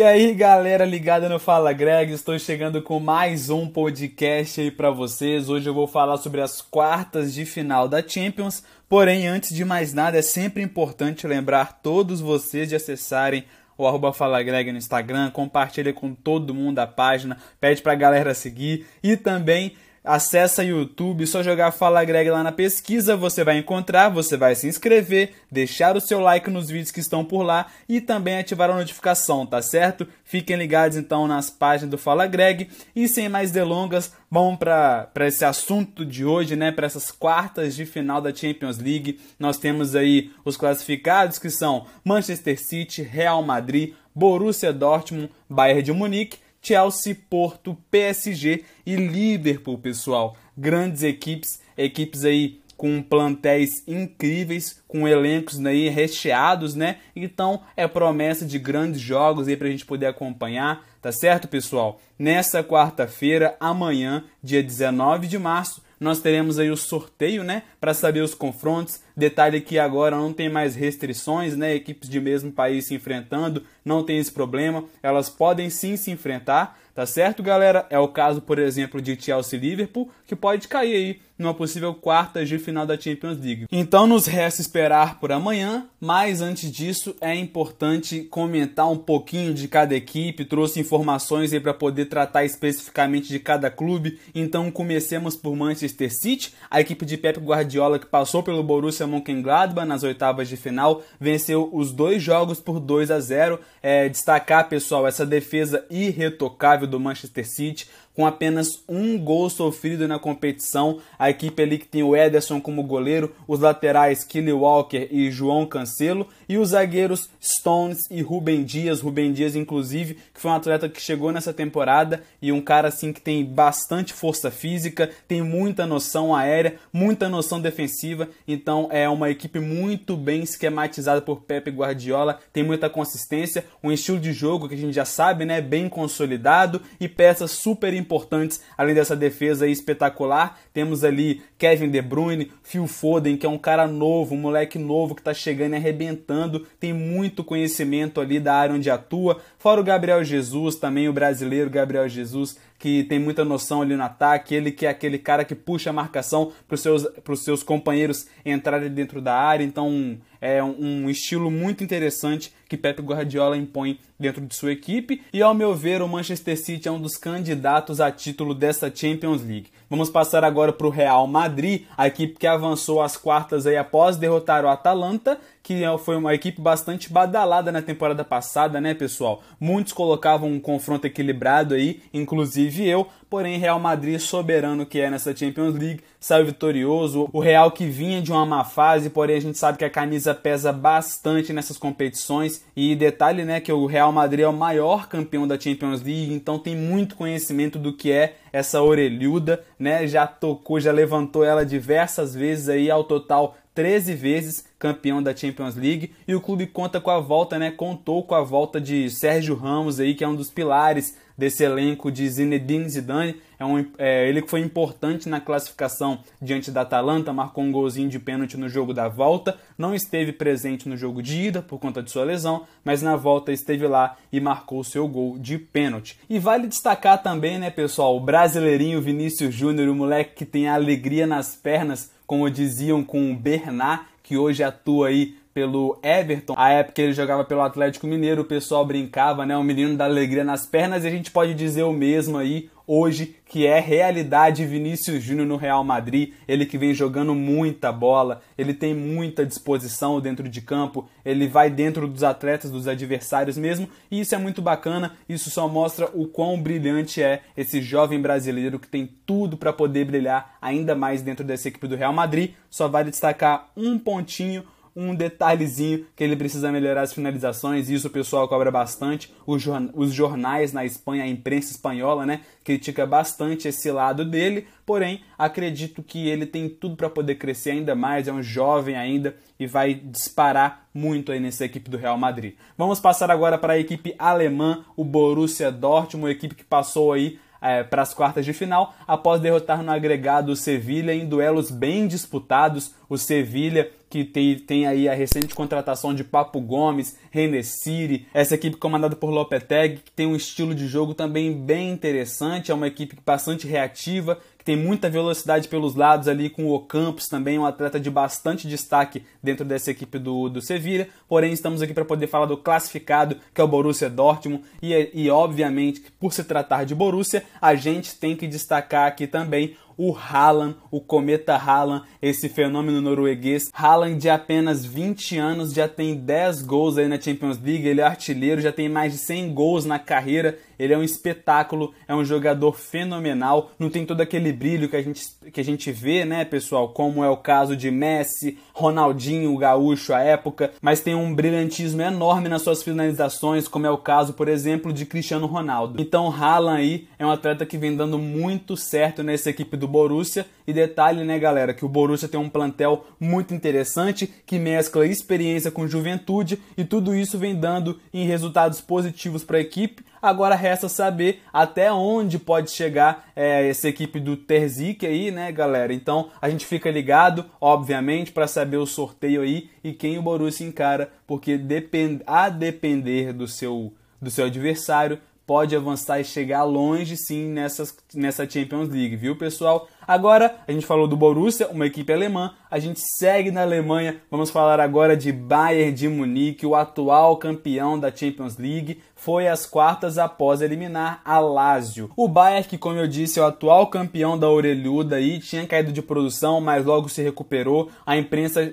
E aí, galera ligada no Fala Greg, estou chegando com mais um podcast aí para vocês. Hoje eu vou falar sobre as quartas de final da Champions. Porém, antes de mais nada, é sempre importante lembrar todos vocês de acessarem o arroba Fala Greg no Instagram, compartilha com todo mundo a página, pede pra galera seguir e também Acesse YouTube, só jogar Fala Greg lá na pesquisa, você vai encontrar, você vai se inscrever, deixar o seu like nos vídeos que estão por lá e também ativar a notificação, tá certo? Fiquem ligados então nas páginas do Fala Greg e sem mais delongas, vamos para esse assunto de hoje, né? Para essas quartas de final da Champions League. Nós temos aí os classificados que são Manchester City, Real Madrid, Borussia Dortmund, Bayern de Munique Chelsea, Porto, PSG e Liverpool, pessoal. Grandes equipes, equipes aí com plantéis incríveis, com elencos aí recheados, né? Então é promessa de grandes jogos aí pra gente poder acompanhar, tá certo, pessoal? Nessa quarta-feira, amanhã, dia 19 de março, nós teremos aí o sorteio, né, para saber os confrontos. Detalhe que agora não tem mais restrições, né, equipes de mesmo país se enfrentando, não tem esse problema. Elas podem sim se enfrentar, tá certo, galera? É o caso, por exemplo, de Chelsea e Liverpool, que pode cair aí numa possível quarta de final da Champions League. Então nos resta esperar por amanhã, mas antes disso é importante comentar um pouquinho de cada equipe, trouxe informações aí para poder tratar especificamente de cada clube. Então comecemos por Manchester City, a equipe de Pep Guardiola que passou pelo Borussia Mönchengladbach nas oitavas de final, venceu os dois jogos por 2 a 0. É, destacar, pessoal, essa defesa irretocável do Manchester City, com apenas um gol sofrido na competição. A equipe ali que tem o Ederson como goleiro, os laterais Kelly Walker e João Cancelo e os zagueiros Stones e Rubem Dias. Rubem Dias, inclusive, que foi um atleta que chegou nessa temporada e um cara assim que tem bastante força física, tem muita noção aérea, muita noção defensiva. Então é uma equipe muito bem esquematizada por Pepe Guardiola, tem muita consistência, um estilo de jogo que a gente já sabe, né, bem consolidado e peças super importantes, além dessa defesa espetacular. Temos ali Kevin De Bruyne, Phil Foden, que é um cara novo, um moleque novo que está chegando e arrebentando, tem muito conhecimento ali da área onde atua. Fora o Gabriel Jesus, também o brasileiro Gabriel Jesus, que tem muita noção ali no ataque, ele que é aquele cara que puxa a marcação para os seus, seus companheiros entrarem dentro da área, então é um estilo muito interessante que Pep Guardiola impõe dentro de sua equipe e ao meu ver o Manchester City é um dos candidatos a título dessa Champions League. Vamos passar agora para o Real Madrid, a equipe que avançou às quartas aí após derrotar o Atalanta, que é, foi uma equipe bastante badalada na temporada passada, né, pessoal? Muitos colocavam um confronto equilibrado aí, inclusive eu, porém Real Madrid soberano que é nessa Champions League, saiu vitorioso. O Real que vinha de uma má fase, porém a gente sabe que a camisa pesa bastante nessas competições e detalhe, né, que o Real Madrid é o maior campeão da Champions League, então tem muito conhecimento do que é essa orelhuda, né? Já tocou, já levantou ela diversas vezes aí ao total 13 vezes campeão da Champions League e o clube conta com a volta, né? Contou com a volta de Sérgio Ramos aí, que é um dos pilares desse elenco de Zinedine Zidane. É um, é, ele foi importante na classificação diante da Atalanta, marcou um golzinho de pênalti no jogo da volta, não esteve presente no jogo de ida por conta de sua lesão, mas na volta esteve lá e marcou seu gol de pênalti. E vale destacar também, né, pessoal, o brasileirinho Vinícius Júnior, o moleque que tem a alegria nas pernas como diziam com o Bernard, que hoje atua aí pelo Everton. A época ele jogava pelo Atlético Mineiro, o pessoal brincava, né? O menino da alegria nas pernas, e a gente pode dizer o mesmo aí hoje, que é realidade Vinícius Júnior no Real Madrid. Ele que vem jogando muita bola, ele tem muita disposição dentro de campo, ele vai dentro dos atletas, dos adversários mesmo, e isso é muito bacana. Isso só mostra o quão brilhante é esse jovem brasileiro que tem tudo para poder brilhar ainda mais dentro dessa equipe do Real Madrid. Só vale destacar um pontinho um detalhezinho que ele precisa melhorar as finalizações, isso o pessoal cobra bastante. Os jornais na Espanha, a imprensa espanhola, né, critica bastante esse lado dele, porém acredito que ele tem tudo para poder crescer ainda mais, é um jovem ainda e vai disparar muito aí nessa equipe do Real Madrid. Vamos passar agora para a equipe alemã, o Borussia Dortmund, uma equipe que passou aí é, para as quartas de final, após derrotar no agregado o Sevilha em duelos bem disputados. O Sevilha que tem, tem aí a recente contratação de Papo Gomes, Renesiri, essa equipe comandada por Lopetegui, que tem um estilo de jogo também bem interessante, é uma equipe bastante reativa, tem muita velocidade pelos lados ali, com o Ocampos também, um atleta de bastante destaque dentro dessa equipe do, do Sevilha. Porém, estamos aqui para poder falar do classificado, que é o Borussia Dortmund, e, e obviamente, por se tratar de Borussia, a gente tem que destacar aqui também o Haaland, o cometa Haaland, esse fenômeno norueguês. Haaland de apenas 20 anos já tem 10 gols aí na Champions League, ele é artilheiro, já tem mais de 100 gols na carreira. Ele é um espetáculo, é um jogador fenomenal, não tem todo aquele brilho que a gente, que a gente vê, né, pessoal, como é o caso de Messi, Ronaldinho, gaúcho à época, mas tem um brilhantismo enorme nas suas finalizações, como é o caso, por exemplo, de Cristiano Ronaldo. Então, Haaland aí é um atleta que vem dando muito certo nessa equipe do Borussia. E detalhe, né, galera, que o Borussia tem um plantel muito interessante que mescla experiência com juventude e tudo isso vem dando em resultados positivos para a equipe. Agora resta saber até onde pode chegar é, essa equipe do Terzic aí, né, galera? Então a gente fica ligado, obviamente, para saber o sorteio aí e quem o Borussia encara, porque depend a depender do seu do seu adversário, pode avançar e chegar longe sim nessas, nessa Champions League, viu pessoal? Agora, a gente falou do Borussia, uma equipe alemã, a gente segue na Alemanha, vamos falar agora de Bayern de Munique, o atual campeão da Champions League, foi às quartas após eliminar a Lazio. O Bayern, que como eu disse, é o atual campeão da orelhuda aí, tinha caído de produção, mas logo se recuperou. A imprensa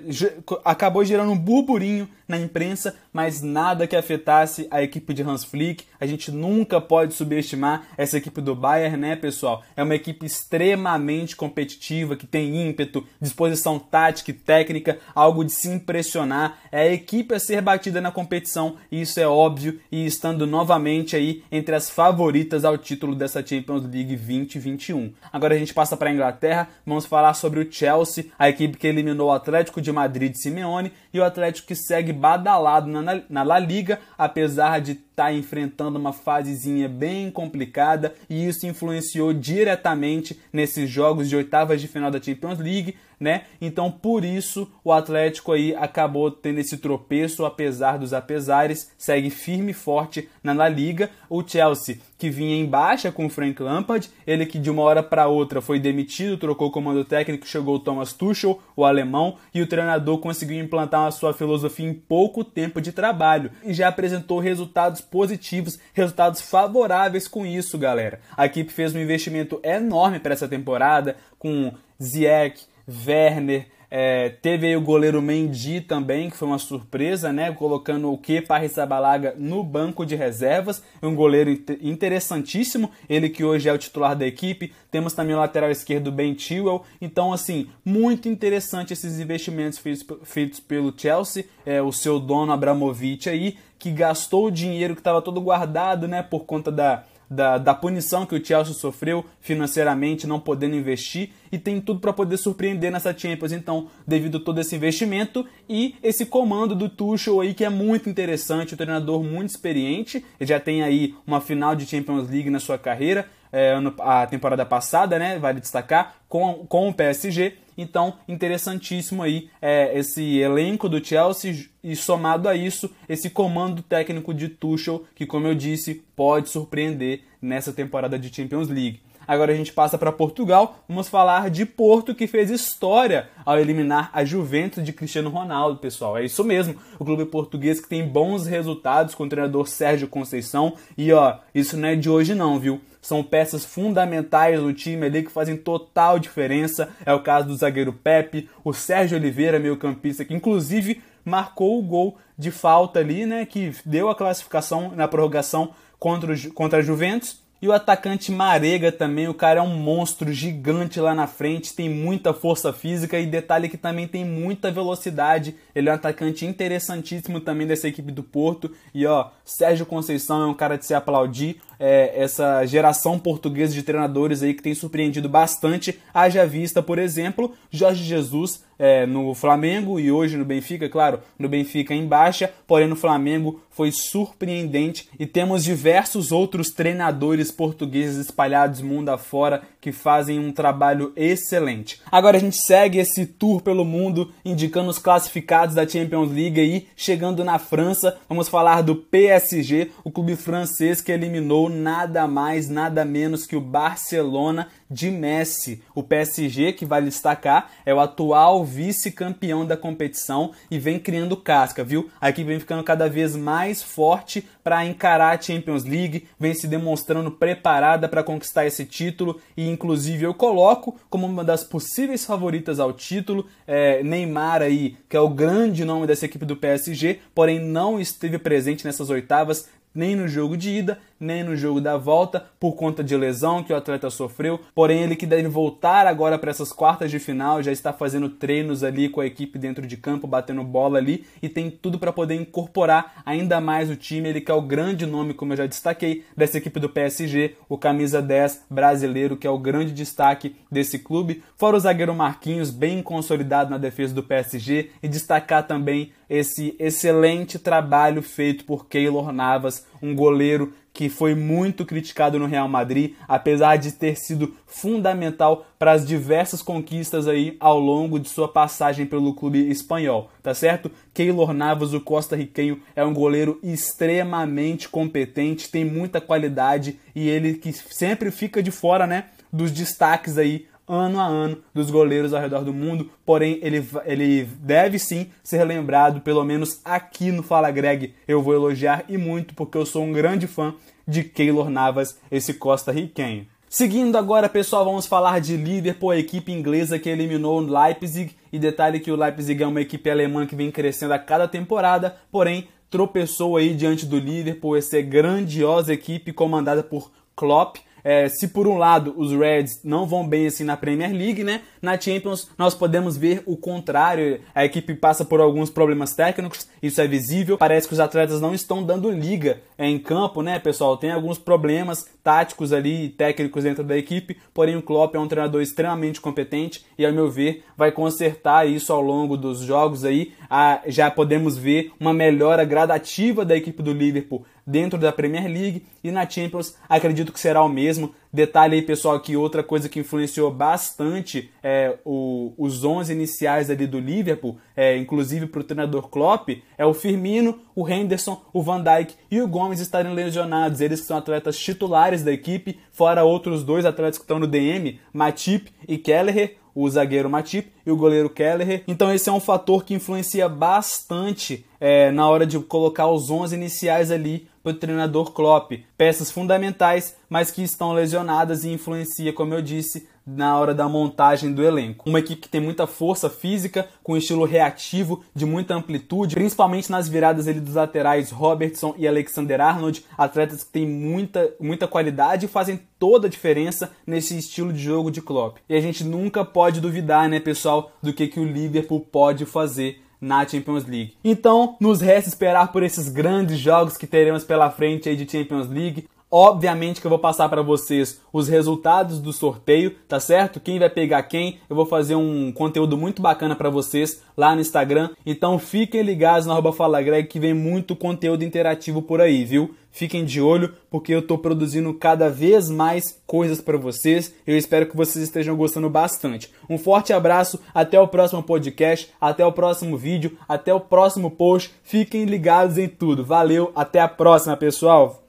acabou gerando um burburinho na imprensa, mas nada que afetasse a equipe de Hans Flick. A gente nunca pode subestimar essa equipe do Bayern, né, pessoal? É uma equipe extremamente competitiva, que tem ímpeto, disposição tática e técnica, algo de se impressionar. É a equipe a ser batida na competição, e isso é óbvio, e estando novamente aí entre as favoritas ao título dessa Champions League 2021. Agora a gente passa para a Inglaterra, vamos falar sobre o Chelsea, a equipe que eliminou o Atlético de Madrid Simeone e o Atlético que segue badalado na, na La Liga, apesar de está enfrentando uma fasezinha bem complicada e isso influenciou diretamente nesses jogos de oitavas de final da Champions League, né? Então, por isso, o Atlético aí acabou tendo esse tropeço, apesar dos apesares, segue firme e forte na La Liga. O Chelsea, que vinha em baixa com o Frank Lampard, ele que de uma hora para outra foi demitido, trocou o comando técnico, chegou o Thomas Tuchel, o alemão, e o treinador conseguiu implantar a sua filosofia em pouco tempo de trabalho e já apresentou resultados positivos, resultados favoráveis com isso, galera. A equipe fez um investimento enorme para essa temporada com Ziyech, Werner, é, teve aí o goleiro Mendy também, que foi uma surpresa, né? Colocando o Kepa Arrizabalaga no banco de reservas. Um goleiro interessantíssimo, ele que hoje é o titular da equipe. Temos também o lateral esquerdo Ben Chilwell. Então, assim, muito interessante esses investimentos feitos, feitos pelo Chelsea. É, o seu dono Abramovich aí, que gastou o dinheiro que estava todo guardado, né? Por conta da da, da punição que o Chelsea sofreu financeiramente, não podendo investir, e tem tudo para poder surpreender nessa Champions. Então, devido a todo esse investimento e esse comando do Tuchel aí que é muito interessante, o um treinador muito experiente, ele já tem aí uma final de Champions League na sua carreira, é, a temporada passada, né? Vale destacar, com, com o PSG. Então, interessantíssimo aí é, esse elenco do Chelsea e somado a isso, esse comando técnico de Tuchel, que como eu disse, pode surpreender nessa temporada de Champions League. Agora a gente passa para Portugal, vamos falar de Porto que fez história ao eliminar a Juventus de Cristiano Ronaldo, pessoal. É isso mesmo, o clube português que tem bons resultados com o treinador Sérgio Conceição e ó, isso não é de hoje não, viu? São peças fundamentais no time ali que fazem total diferença. É o caso do zagueiro Pepe, o Sérgio Oliveira, meio campista, que inclusive marcou o gol de falta ali, né? Que deu a classificação na prorrogação contra, o, contra a Juventus. E o atacante Marega também, o cara é um monstro gigante lá na frente, tem muita força física e detalhe que também tem muita velocidade. Ele é um atacante interessantíssimo também dessa equipe do Porto. E ó, Sérgio Conceição é um cara de se aplaudir. É, essa geração portuguesa de treinadores aí que tem surpreendido bastante. Haja vista, por exemplo, Jorge Jesus é, no Flamengo e hoje no Benfica, claro, no Benfica em baixa, porém no Flamengo foi surpreendente e temos diversos outros treinadores portugueses espalhados mundo afora que fazem um trabalho excelente. Agora a gente segue esse tour pelo mundo indicando os classificados da Champions League aí, chegando na França, vamos falar do PSG, o clube francês que eliminou nada mais, nada menos que o Barcelona de Messi. O PSG, que vale destacar, é o atual vice-campeão da competição e vem criando casca, viu? A equipe vem ficando cada vez mais forte para encarar a Champions League, vem se demonstrando preparada para conquistar esse título e, inclusive, eu coloco como uma das possíveis favoritas ao título é, Neymar aí, que é o grande nome dessa equipe do PSG, porém não esteve presente nessas oitavas, nem no jogo de ida, nem no jogo da volta, por conta de lesão que o atleta sofreu. Porém, ele que deve voltar agora para essas quartas de final, já está fazendo treinos ali com a equipe dentro de campo, batendo bola ali e tem tudo para poder incorporar ainda mais o time. Ele que é o grande nome, como eu já destaquei, dessa equipe do PSG, o camisa 10 brasileiro, que é o grande destaque desse clube. Fora o zagueiro Marquinhos, bem consolidado na defesa do PSG, e destacar também esse excelente trabalho feito por Keylor Navas, um goleiro que foi muito criticado no Real Madrid, apesar de ter sido fundamental para as diversas conquistas aí ao longo de sua passagem pelo clube espanhol, tá certo? Keylor Navas, o costa-riquenho, é um goleiro extremamente competente, tem muita qualidade e ele que sempre fica de fora, né, dos destaques aí ano a ano dos goleiros ao redor do mundo, porém ele, ele deve sim ser lembrado, pelo menos aqui no Fala Greg eu vou elogiar e muito, porque eu sou um grande fã de Keylor Navas, esse costa-riquenho. Seguindo agora, pessoal, vamos falar de Liverpool, a equipe inglesa que eliminou o Leipzig. E detalhe que o Leipzig é uma equipe alemã que vem crescendo a cada temporada, porém tropeçou aí diante do Liverpool, essa grandiosa equipe comandada por Klopp, é, se por um lado os Reds não vão bem assim na Premier League, né? Na Champions nós podemos ver o contrário. A equipe passa por alguns problemas técnicos, isso é visível. Parece que os atletas não estão dando liga em campo, né, pessoal? Tem alguns problemas táticos ali, técnicos dentro da equipe. Porém, o Klopp é um treinador extremamente competente e, ao meu ver, vai consertar isso ao longo dos jogos aí. Ah, já podemos ver uma melhora gradativa da equipe do Liverpool dentro da Premier League e na Champions acredito que será o mesmo. Detalhe aí, pessoal, que outra coisa que influenciou bastante é, o, os 11 iniciais ali do Liverpool, é, inclusive para o treinador Klopp, é o Firmino, o Henderson, o Van Dijk e o Gomes estarem lesionados. Eles que são atletas titulares da equipe, fora outros dois atletas que estão no DM, Matip e Kelleher o zagueiro Matip e o goleiro Kelleher. Então esse é um fator que influencia bastante é, na hora de colocar os 11 iniciais ali para o treinador Klopp. Peças fundamentais, mas que estão lesionadas e influencia, como eu disse, na hora da montagem do elenco. Uma equipe que tem muita força física, com estilo reativo, de muita amplitude, principalmente nas viradas ali dos laterais Robertson e Alexander Arnold, atletas que têm muita, muita qualidade e fazem toda a diferença nesse estilo de jogo de Klopp. E a gente nunca pode duvidar, né, pessoal, do que, que o Liverpool pode fazer na Champions League. Então, nos resta esperar por esses grandes jogos que teremos pela frente aí de Champions League. Obviamente que eu vou passar para vocês os resultados do sorteio, tá certo? Quem vai pegar quem? Eu vou fazer um conteúdo muito bacana para vocês lá no Instagram. Então fiquem ligados na arroba Fala Greg que vem muito conteúdo interativo por aí, viu? Fiquem de olho porque eu estou produzindo cada vez mais coisas para vocês. Eu espero que vocês estejam gostando bastante. Um forte abraço, até o próximo podcast, até o próximo vídeo, até o próximo post. Fiquem ligados em tudo. Valeu, até a próxima, pessoal.